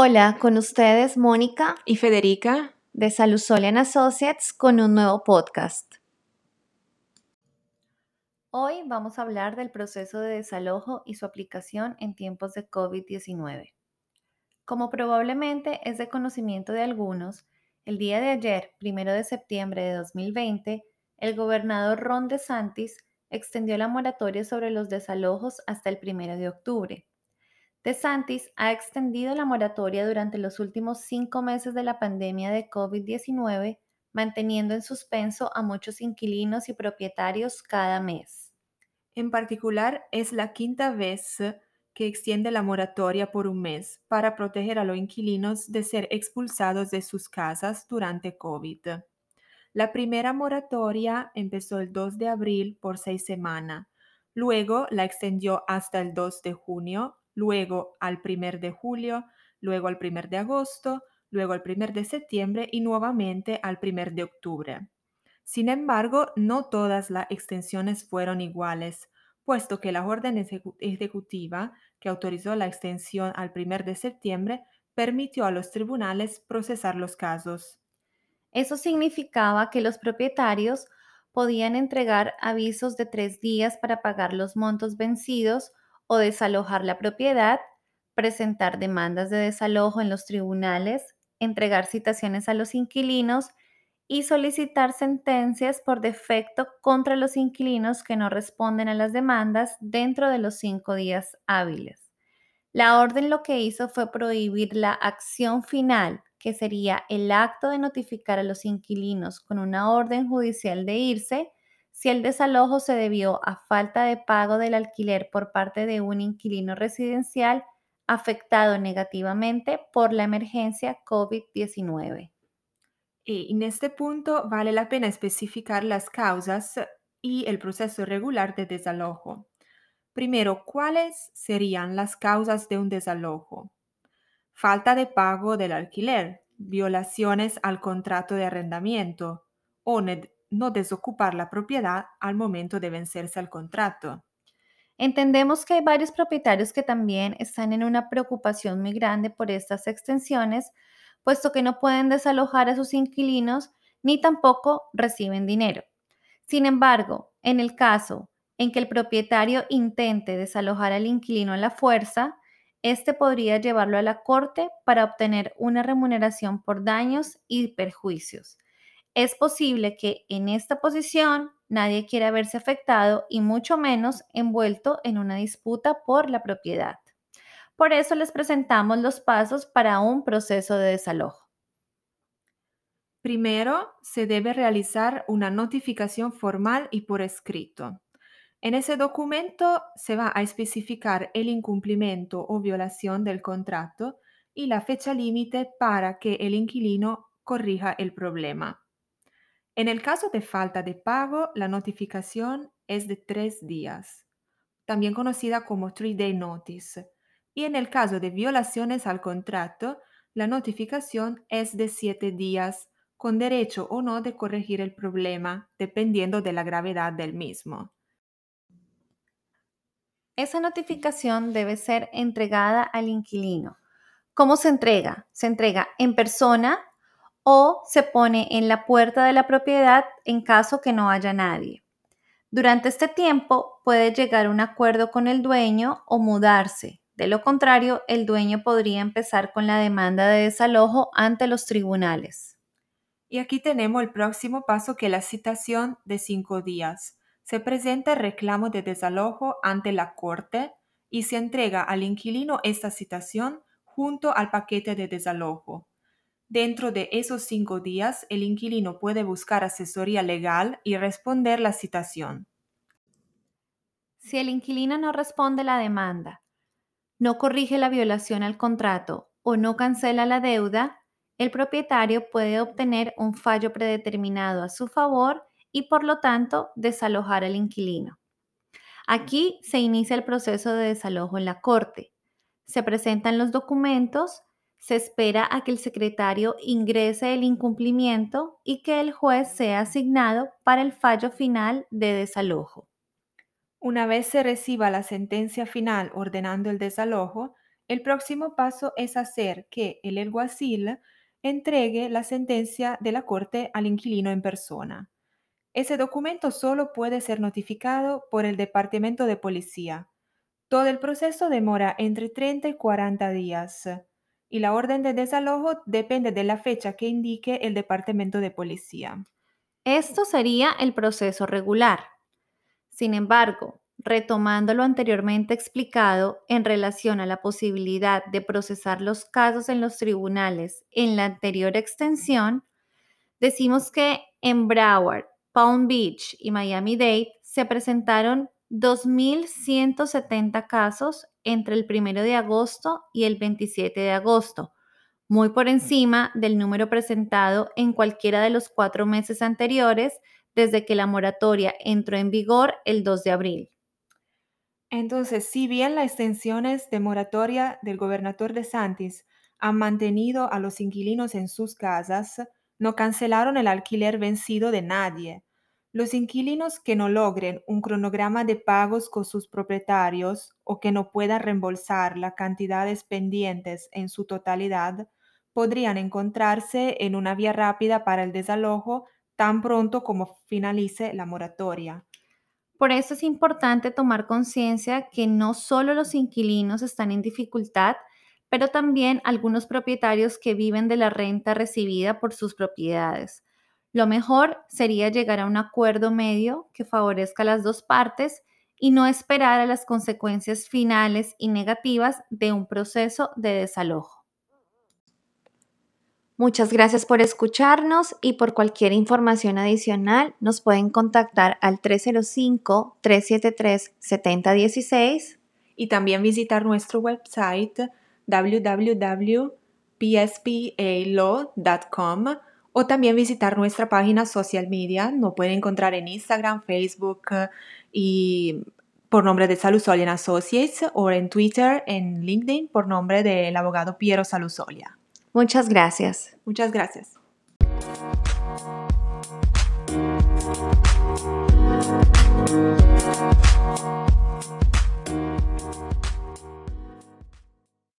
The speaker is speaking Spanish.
Hola, con ustedes Mónica y Federica de Salusolian Associates con un nuevo podcast. Hoy vamos a hablar del proceso de desalojo y su aplicación en tiempos de COVID-19. Como probablemente es de conocimiento de algunos, el día de ayer, primero de septiembre de 2020, el gobernador Ron DeSantis extendió la moratoria sobre los desalojos hasta el primero de octubre DeSantis ha extendido la moratoria durante los últimos cinco meses de la pandemia de COVID-19, manteniendo en suspenso a muchos inquilinos y propietarios cada mes. En particular, es la quinta vez que extiende la moratoria por un mes para proteger a los inquilinos de ser expulsados de sus casas durante COVID. La primera moratoria empezó el 2 de abril por seis semanas. Luego la extendió hasta el 2 de junio luego al primer de julio, luego al primer de agosto, luego al primer de septiembre y nuevamente al primer de octubre. Sin embargo, no todas las extensiones fueron iguales, puesto que la orden ejecutiva que autorizó la extensión al primer de septiembre permitió a los tribunales procesar los casos. Eso significaba que los propietarios podían entregar avisos de tres días para pagar los montos vencidos o desalojar la propiedad, presentar demandas de desalojo en los tribunales, entregar citaciones a los inquilinos y solicitar sentencias por defecto contra los inquilinos que no responden a las demandas dentro de los cinco días hábiles. La orden lo que hizo fue prohibir la acción final, que sería el acto de notificar a los inquilinos con una orden judicial de irse, si el desalojo se debió a falta de pago del alquiler por parte de un inquilino residencial afectado negativamente por la emergencia COVID-19. En este punto vale la pena especificar las causas y el proceso regular de desalojo. Primero, ¿cuáles serían las causas de un desalojo? Falta de pago del alquiler, violaciones al contrato de arrendamiento o no desocupar la propiedad al momento de vencerse al contrato. Entendemos que hay varios propietarios que también están en una preocupación muy grande por estas extensiones, puesto que no pueden desalojar a sus inquilinos ni tampoco reciben dinero. Sin embargo, en el caso en que el propietario intente desalojar al inquilino a la fuerza, este podría llevarlo a la corte para obtener una remuneración por daños y perjuicios es posible que en esta posición nadie quiera verse afectado y mucho menos envuelto en una disputa por la propiedad. Por eso les presentamos los pasos para un proceso de desalojo. Primero, se debe realizar una notificación formal y por escrito. En ese documento se va a especificar el incumplimiento o violación del contrato y la fecha límite para que el inquilino corrija el problema. En el caso de falta de pago, la notificación es de tres días, también conocida como three-day notice. Y en el caso de violaciones al contrato, la notificación es de siete días, con derecho o no de corregir el problema, dependiendo de la gravedad del mismo. Esa notificación debe ser entregada al inquilino. ¿Cómo se entrega? Se entrega en persona o se pone en la puerta de la propiedad en caso que no haya nadie. Durante este tiempo puede llegar un acuerdo con el dueño o mudarse. De lo contrario, el dueño podría empezar con la demanda de desalojo ante los tribunales. Y aquí tenemos el próximo paso que es la citación de cinco días. Se presenta el reclamo de desalojo ante la corte y se entrega al inquilino esta citación junto al paquete de desalojo. Dentro de esos cinco días, el inquilino puede buscar asesoría legal y responder la citación. Si el inquilino no responde la demanda, no corrige la violación al contrato o no cancela la deuda, el propietario puede obtener un fallo predeterminado a su favor y por lo tanto desalojar al inquilino. Aquí se inicia el proceso de desalojo en la corte. Se presentan los documentos se espera a que el secretario ingrese el incumplimiento y que el juez sea asignado para el fallo final de desalojo. Una vez se reciba la sentencia final ordenando el desalojo, El próximo paso es hacer que el alguacil entregue la sentencia de la corte al inquilino en persona. Ese documento solo puede ser notificado por el Departamento de Policía. Todo el proceso demora entre 30 y 40 días y la orden de desalojo depende de la fecha que indique el Departamento de Policía. Esto sería el proceso regular. Sin embargo, retomando lo anteriormente explicado en relación a la posibilidad de procesar los casos en los tribunales en la anterior extensión, decimos que en Broward, Palm Beach y Miami-Dade se presentaron 2.170 casos entre el 1 de agosto y el 27 de agosto, muy por encima del número presentado en cualquiera de los cuatro meses anteriores desde que la moratoria entró en vigor el 2 de abril. Entonces, si bien las extensiones de moratoria del gobernador de Santis han mantenido a los inquilinos en sus casas, no cancelaron el alquiler vencido de nadie. Los inquilinos que no logren un cronograma de pagos con sus propietarios o que no puedan reembolsar las cantidades pendientes en su totalidad podrían encontrarse en una vía rápida para el desalojo tan pronto como finalice la moratoria. Por eso es importante tomar conciencia que no solo los inquilinos están en dificultad, pero también algunos propietarios que viven de la renta recibida por sus propiedades. Lo mejor sería llegar a un acuerdo medio que favorezca a las dos partes y no esperar a las consecuencias finales y negativas de un proceso de desalojo. Muchas gracias por escucharnos y por cualquier información adicional nos pueden contactar al 305-373-7016 y también visitar nuestro website www.pspalaw.com o también visitar nuestra página social media. Nos pueden encontrar en Instagram, Facebook y por nombre de Salusolian Associates o en Twitter, en LinkedIn por nombre del abogado Piero Salusolia. Muchas gracias. Muchas gracias.